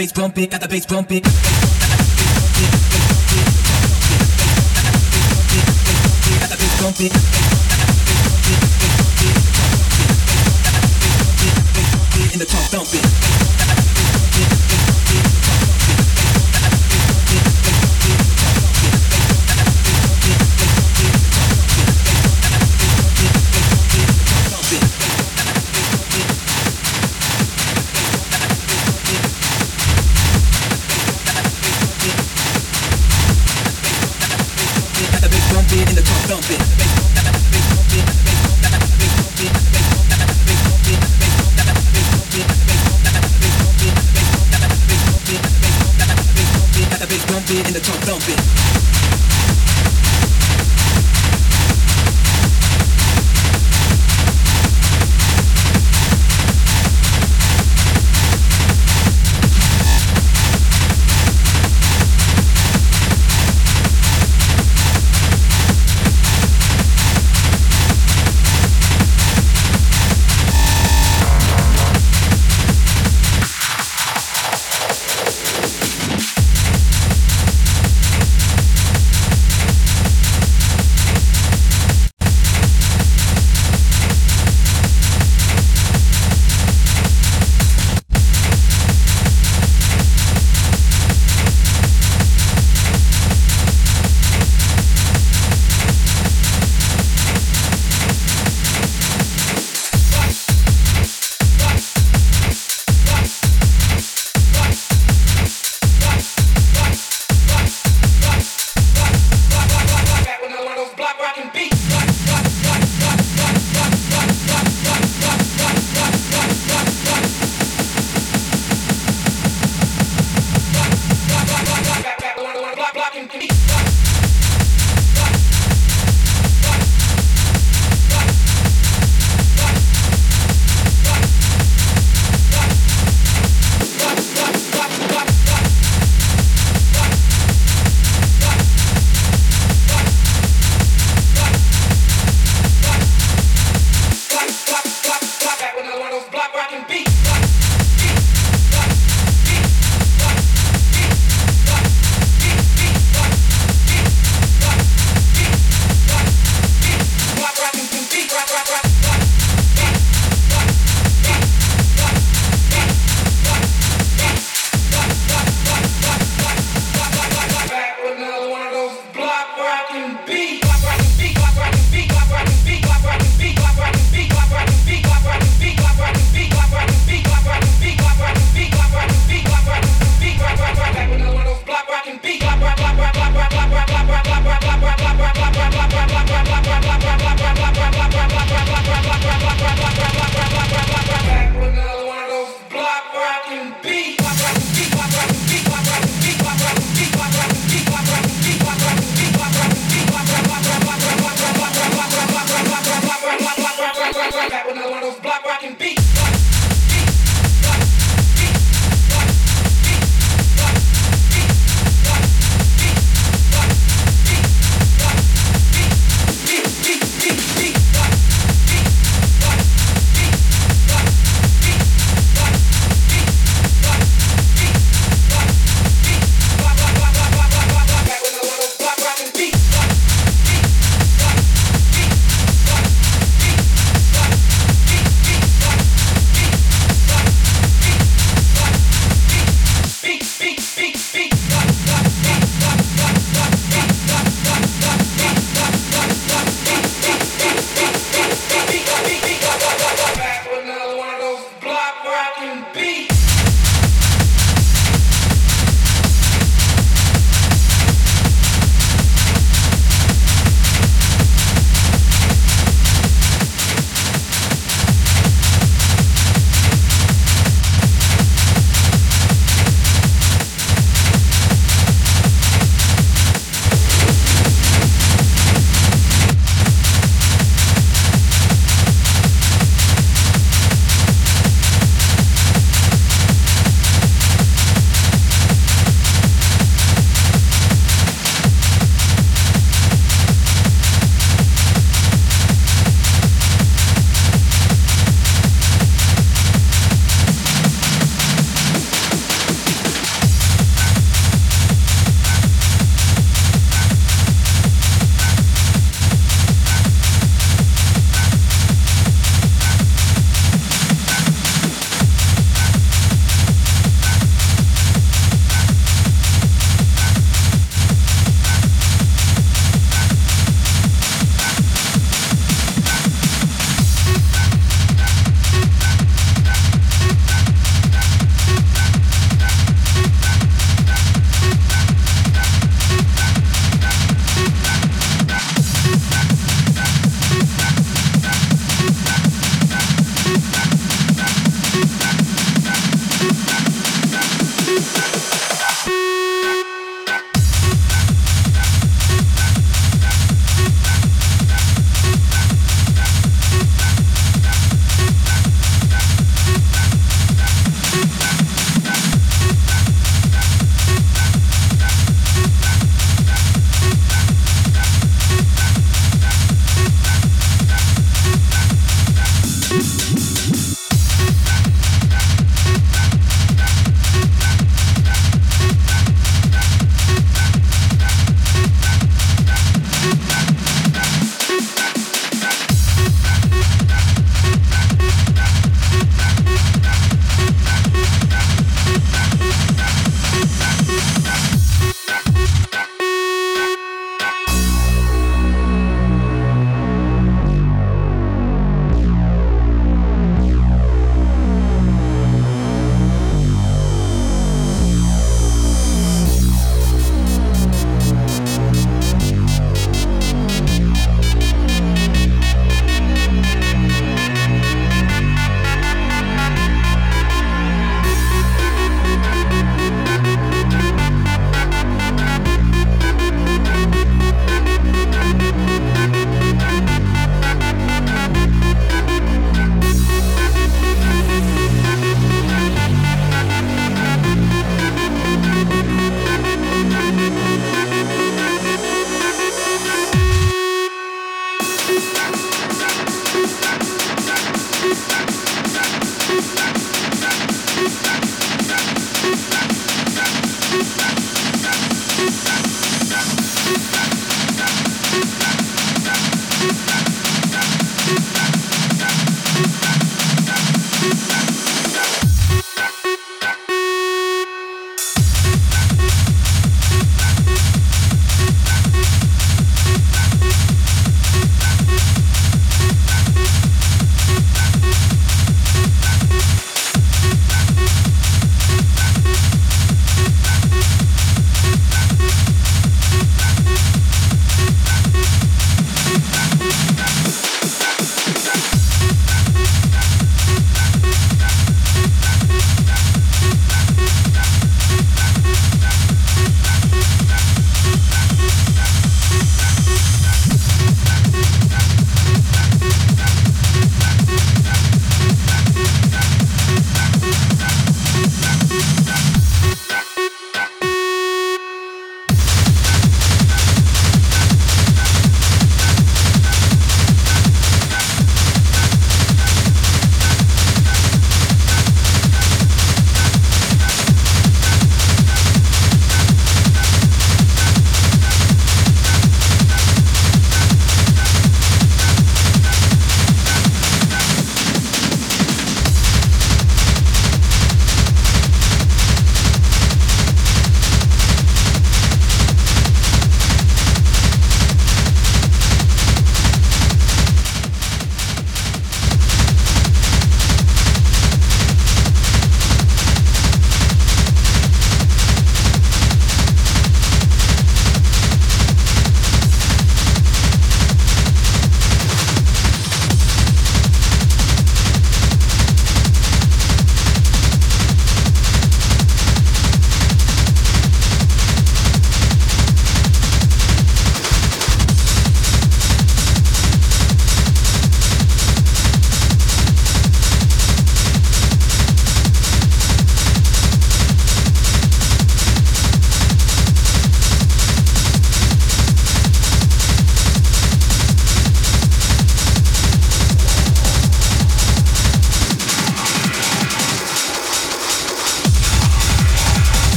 bass bumping, got the bass bumping. Got the bass bumping.